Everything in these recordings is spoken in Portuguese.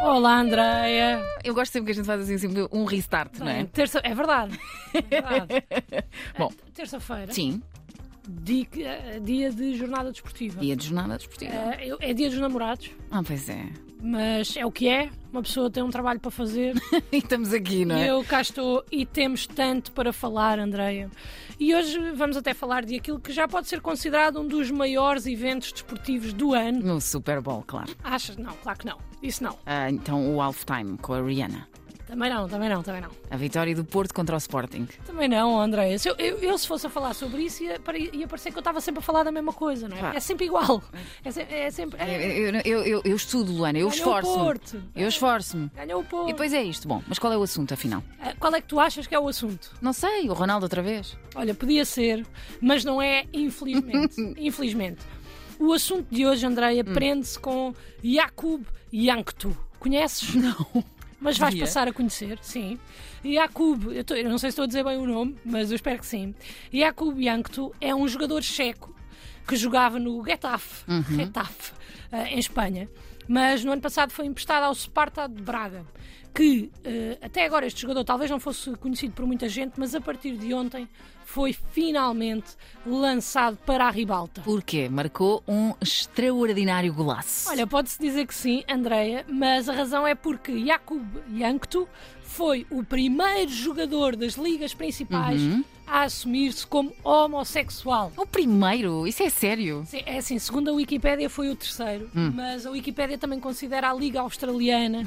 Olá, Andréia. Eu gosto sempre que a gente faz assim sempre um restart, não é? Terça... É verdade. É verdade. Bom, Terça-feira, sim, di- eh, dia de jornada desportiva. dia de jornada desportiva. Eu- É dia dos namorados, Ah, pois é. Mas é o que é. Uma pessoa tem um trabalho para fazer E estamos aqui, não é? eu cá estou e temos tanto para falar, Andreia. E hoje vamos até falar de aquilo que já pode ser considerado um dos maiores eventos desportivos do ano. No Super Bowl, claro. Achas? Não, claro que não. Isso não. Ah, então o halftime com a Rihanna. Também não, também não, também não. A vitória do Porto contra o Sporting. Também não, Andréia. Se eu, eu, eu, se fosse a falar sobre isso, ia, ia parecer que eu estava sempre a falar da mesma coisa, não é? É sempre igual. É, se- é sempre. Eu, É, eu, eu, eu- estudo, Luana, eu esforço-me. Porto. Eu esforço-me. Ganhou o Porto. E depois é isto. Bom, mas qual é o assunto, afinal? Ah, Qual é que tu achas que é o assunto? Não sei, o Ronaldo outra vez. Olha, podia ser, mas não é, infelizmente. infelizmente. O assunto de hoje, Andreia, Hum. prende-se com Jakub Jankto. Conheces? Não. Mas vais Devia. passar a conhecer, sim. Jakub, eu, tô- eu não sei se estou a dizer bem o nome, mas eu espero que sim. Jakub Jankto é um jogador checo que jogava no Getafe, Uhum. Getafe eh, em Espanha, mas no ano passado foi emprestado ao Sparta de Braga, que eh, até agora este jogador talvez não fosse conhecido por muita gente, mas a partir de ontem foi finalmente lançado para a ribalta. Porquê? Marcou um extraordinário golaço. Olha, pode-se dizer que sim, Andreia, mas a razão é porque Jakub Jankto foi o primeiro jogador das ligas principais Uhum. A assumir-se como homossexual. O primeiro? Isso é sério? Sim, É assim, segundo a Wikipédia foi o terceiro, Hum. mas a Wikipédia também considera a Liga Australiana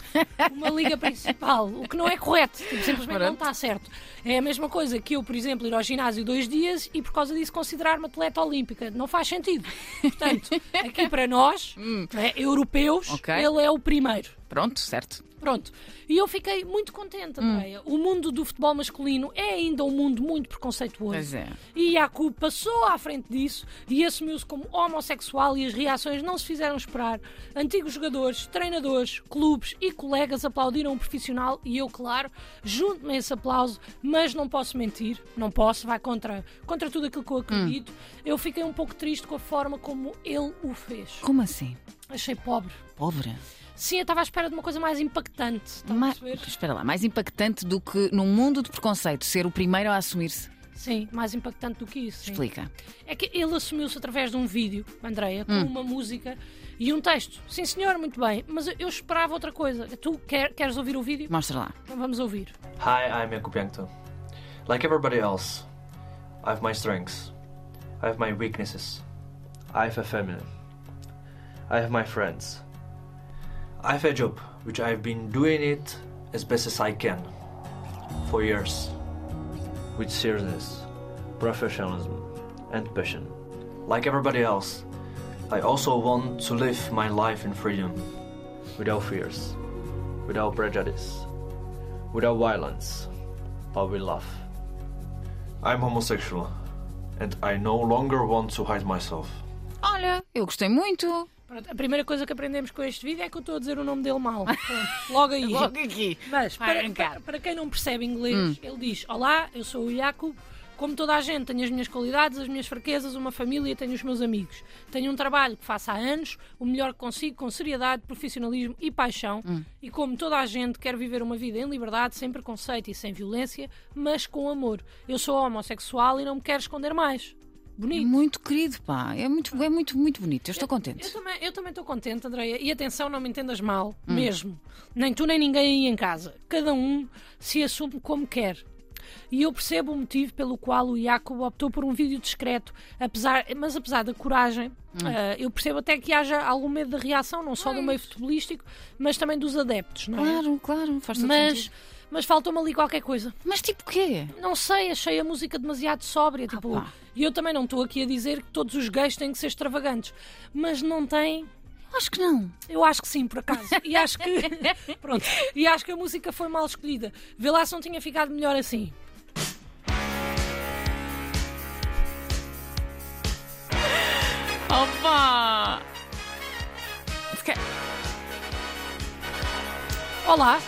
uma liga principal, o que não é correto, tipo, simplesmente não Pronto. está certo. É a mesma coisa que eu, por exemplo, ir ao ginásio dois dias e por causa disso considerar-me atleta olímpica. Não faz sentido. Portanto, aqui para nós, né, europeus, Hum. Ok. ele é o primeiro. Pronto, certo. Pronto. E eu fiquei muito contente, Andréia. O mundo do futebol masculino é ainda um mundo muito preconceituoso. Pois é. E Jakub passou à frente disso e assumiu-se como homossexual e as reações não se fizeram esperar. Antigos jogadores, treinadores, clubes e colegas aplaudiram o profissional e eu, claro, junto-me a esse aplauso, mas não posso mentir, não posso, vai contra, contra tudo aquilo que eu acredito. Eu fiquei um pouco triste com a forma como ele o fez. Como assim? Achei pobre. Pobre. Sim, eu estava à espera de uma coisa mais impactante. Ma-? Espera lá, mais impactante do que num mundo de preconceito ser o primeiro a assumir-se. Sim, mais impactante do que isso. sim. Explica. É que ele assumiu-se através de um vídeo, Andreia, Hum. com uma música e um texto. Sim, senhor, muito bem, mas eu- esperava outra coisa. Tu quer- queres ouvir o vídeo? Mostra lá. Então vamos ouvir. Hi, I'm Jakub Jankto. Like everybody else, I have my strengths. I have my weaknesses. I have a family. I have my friends. I have a job, which I've been doing it as best as I can for years. With seriousness, professionalism, and passion. Like everybody else, I also want to live my life in freedom, without fears, without prejudice, without violence, but with love. I'm homosexual, and I no longer want to hide myself. Olha, eu gostei muito. Pronto, a primeira coisa que aprendemos com este vídeo é que eu estou a dizer o nome dele mal. Pronto, logo aí. Logo aqui. Mas para, para- para quem não percebe inglês, Hum. ele diz: Olá, eu sou o Jakub. Como toda a gente, tenho as minhas qualidades, as minhas fraquezas, uma família, tenho os meus amigos. Tenho um trabalho que faço há anos, o melhor que consigo, com seriedade, profissionalismo e paixão. Hum. E como toda a gente, quero viver uma vida em liberdade, sem preconceito e sem violência, mas com amor. Eu sou homossexual e não me quero esconder mais. Bonito. Muito querido, pá. É muito, é muito, muito bonito. Eu estou Eu contente. também eu também estou contente, Andreia. E atenção, não me entendas mal, Hum. mesmo. Nem tu nem ninguém aí em casa. Cada um se assume como quer. E eu percebo o motivo pelo qual o Jacob optou por um vídeo discreto, apesar, mas apesar da coragem, Hum. ah, eu percebo até que haja algum medo de reação, não só do meio futebolístico, mas também dos adeptos, não é? Claro, claro, faz todo Mas, sentido. Mas faltou-me ali qualquer coisa. Mas tipo quê? Não sei, achei a música demasiado sóbria. Tipo, pá. e eu também não estou aqui a dizer que todos os gays têm que ser extravagantes, mas não tem. Acho que não. Eu acho que sim, por acaso. E acho que. Pronto. E acho que a música foi mal escolhida. Vê lá se não tinha ficado melhor assim. Opa! Olá,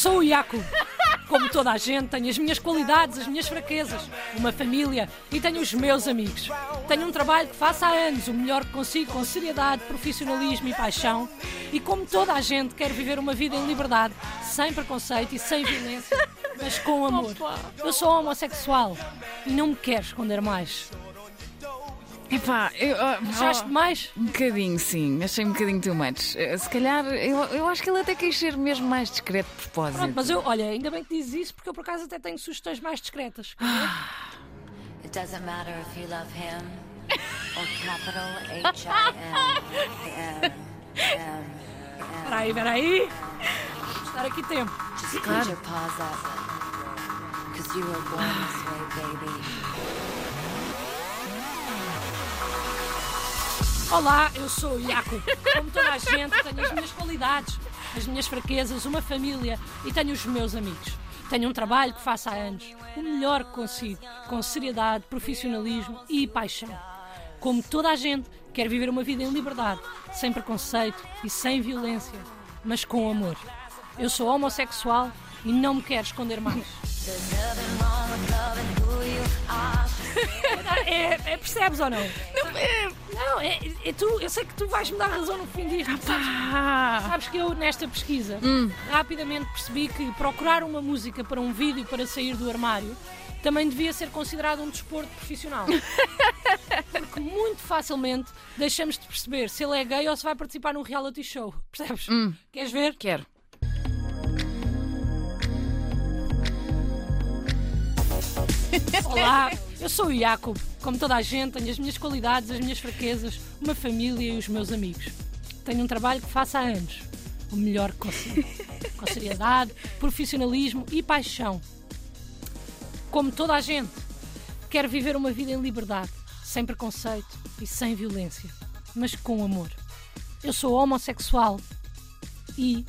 sou o Iaco. Como toda a gente, tenho as minhas qualidades, as minhas fraquezas, uma família e tenho os meus amigos. Tenho um trabalho que faço há anos, o melhor que consigo, com seriedade, profissionalismo e paixão. E como toda a gente, quero viver uma vida em liberdade, sem preconceito e sem violência, mas com amor. Eu sou homossexual e não me quero esconder mais. Epá, eu, ah, Achaste oh, mais? Um bocadinho, sim. Achei um bocadinho too much. Eh, Se calhar, eu, eu acho que ele até quis ser mesmo mais discreto de propósito. Pronto, mas eu, olha, ainda bem que dizes isso, porque eu por acaso até tenho sugestões mais discretas. It doesn't matter if you love him or capital H I M M M. Espera aí, espera aí. Vou estar aqui tempo. Just put your paws up. Cause you were born this way, baby. Olá, eu sou o Iaco. Como toda a gente, tenho as minhas qualidades, as minhas fraquezas, uma família e tenho os meus amigos. Tenho um trabalho que faço há anos, o melhor que consigo, com seriedade, profissionalismo e paixão. Como toda a gente, quero viver uma vida em liberdade, sem preconceito e sem violência, mas com amor. Eu sou homossexual e não me quero esconder mais. É, é- percebes ou não? Não, é, é tu, eu sei que tu vais me dar razão no fim disto. Sabes, sabes que eu, nesta pesquisa, rapidamente percebi que procurar uma música para um vídeo para sair do armário também devia ser considerado um desporto profissional. Porque muito facilmente deixamos de perceber se ele é gay ou se vai participar num reality show. Percebes? Queres ver? quero. Olá, eu sou o Jacob. Como toda a gente, tenho as minhas qualidades, as minhas fraquezas, uma família e os meus amigos. Tenho um trabalho que faço há anos, o melhor que consigo. Com seriedade, profissionalismo e paixão. Como toda a gente, quero viver uma vida em liberdade, sem preconceito e sem violência, mas com amor. Eu sou homossexual e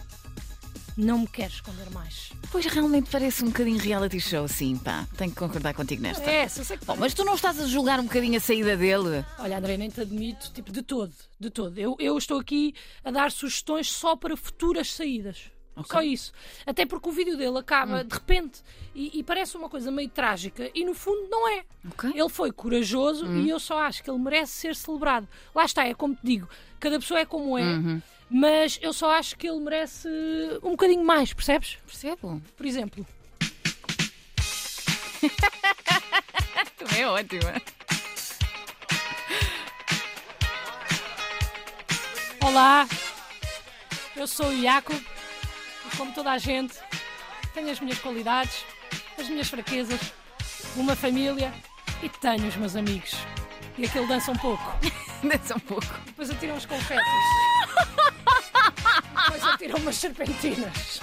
não me quero esconder mais. Pois realmente parece um bocadinho reality show, sim, pá. Tenho que concordar contigo nesta. É, eu sei que Bom, mas tu não estás a julgar um bocadinho a saída dele? Olha, André, nem te admito, tipo, de todo, de todo. Eu, eu estou aqui a dar sugestões só para futuras saídas. Só isso. Até porque o vídeo dele acaba de repente e, e parece uma coisa meio trágica e no fundo não é. Ok. Ele foi corajoso e eu só acho que ele merece ser celebrado. Lá está, é como te digo, cada pessoa é como é, mas eu só acho que ele merece um bocadinho mais, percebes? Percebo. Por exemplo, Também é ótima. Olá, eu sou o Iaco e como toda a gente, tenho as minhas qualidades, as minhas fraquezas, uma família e tenho os meus amigos. E aquele dança um pouco, Desce um pouco. depois atiram os confetes, depois atiram umas serpentinas,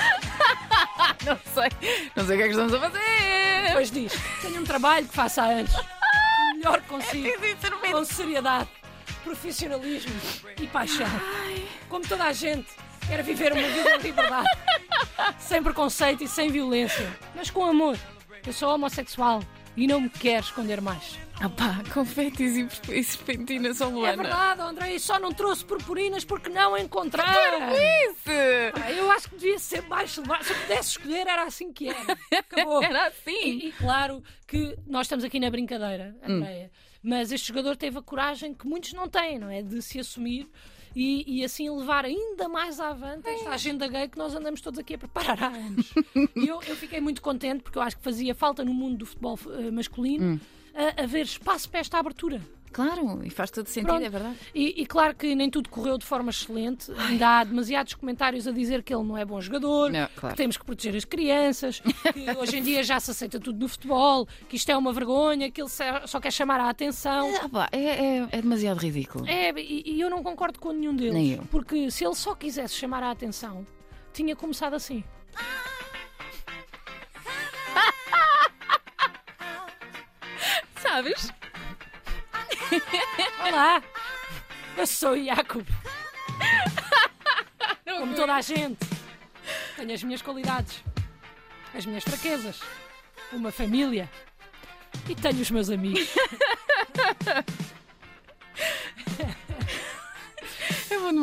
Não sei. Não sei o que é que estamos a fazer. depois diz: tenho um trabalho que faço há anos, o melhor que consigo, com seriedade, profissionalismo e paixão. Como toda a gente, quero viver uma vida em liberdade, sem preconceito e sem violência, mas com amor. Eu sou homossexual e não me quero esconder mais. Ah pá, confetes e, e serpentinas ao É Luana. verdade, André, e só não trouxe purpurinas porque não encontrei. Isso! Ah, Eu acho que devia ser mais celebrado. Se eu pudesse escolher, era assim que era. Acabou. Era assim. E, e claro que nós estamos aqui na brincadeira, Andréia, mas este jogador teve a coragem que muitos não têm, não é? De se assumir e, e assim levar ainda mais avante esta agenda gay que nós andamos todos aqui a preparar há anos. e eu, eu fiquei muito contente porque eu acho que fazia falta no mundo do futebol eh, masculino a- haver espaço para esta abertura. Claro, e faz todo sentido, Pronto. é verdade. E, e claro que nem tudo correu de forma excelente. Ainda há demasiados comentários a dizer que ele não é bom jogador, Não, claro. que temos que proteger as crianças, que hoje em dia já se aceita tudo no futebol, que isto é uma vergonha, que ele só só quer chamar a atenção. Ah, pá, é, é- é demasiado ridículo. É, e, e eu não concordo com nenhum deles. Nem eu. Porque se ele só quisesse chamar a atenção, tinha começado assim. Sabes? Olá, eu sou o Jacob. Como toda a gente, tenho as minhas qualidades, as minhas fraquezas, uma família e tenho os meus amigos.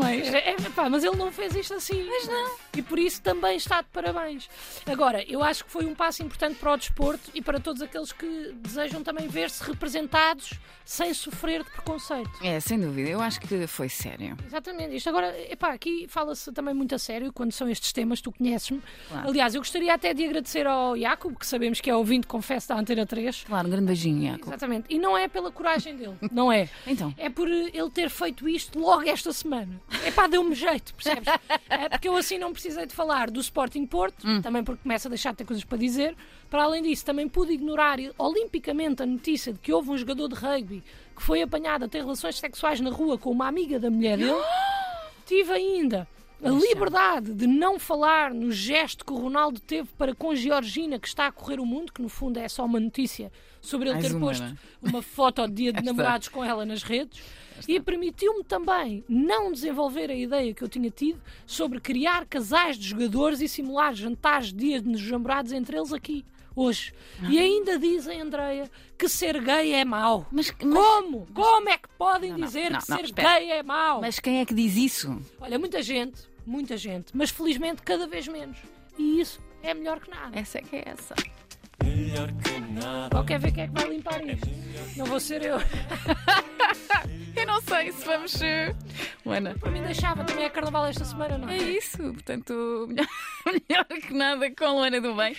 É. É, é, pá, mas ele não fez isto assim. Mas não. e por isso também está de parabéns. Agora, eu acho que foi um passo importante para o desporto e para todos aqueles que desejam também ver-se representados sem sofrer de preconceito. É, sem dúvida, eu acho que foi sério. Exatamente. Isto agora, epá, aqui fala-se também muito a sério quando são estes temas, tu conheces-me. Claro. Aliás, eu gostaria até de agradecer ao Iaco, que sabemos que é ouvinte, confesso, da Antena 3. Claro, um grande beijinho, Iaco. Exatamente. E não é pela coragem dele, não é. Então. É por ele ter feito isto logo esta semana. É pá, deu-me jeito, percebes? É porque eu assim não precisei de falar do Sporting Porto, também porque começa a deixar de ter coisas para dizer. Para além disso, também pude ignorar olimpicamente a notícia de que houve um jogador de rugby que foi apanhado a ter relações sexuais na rua com uma amiga da mulher dele. Tive ainda a liberdade de não falar no gesto que o Ronaldo teve para com Georgina, que está a correr o mundo, que no fundo é só uma notícia sobre ele ter uma, posto não é? uma foto de dia de namorados com ela nas redes. E permitiu-me também não desenvolver a ideia que eu tinha tido sobre criar casais de jogadores e simular jantares de dia dos namorados entre eles aqui, hoje. E ainda dizem, Andreia, que ser gay é mau. Mas, mas, Como? Como é que podem Não, não, dizer não, que não, ser espera. gay é mau? mas quem é que diz isso? Olha, muita gente, muita gente, mas felizmente cada vez menos. E isso é melhor que nada. Essa é que é essa. Melhor que nada. Quer ver quem é que vai limpar isto. Não vou ser eu. Eu não sei se vamos. Luana. Para mim deixava, também é carnaval esta semana, não É isso, portanto, melhor, melhor que nada com Luana do Bem.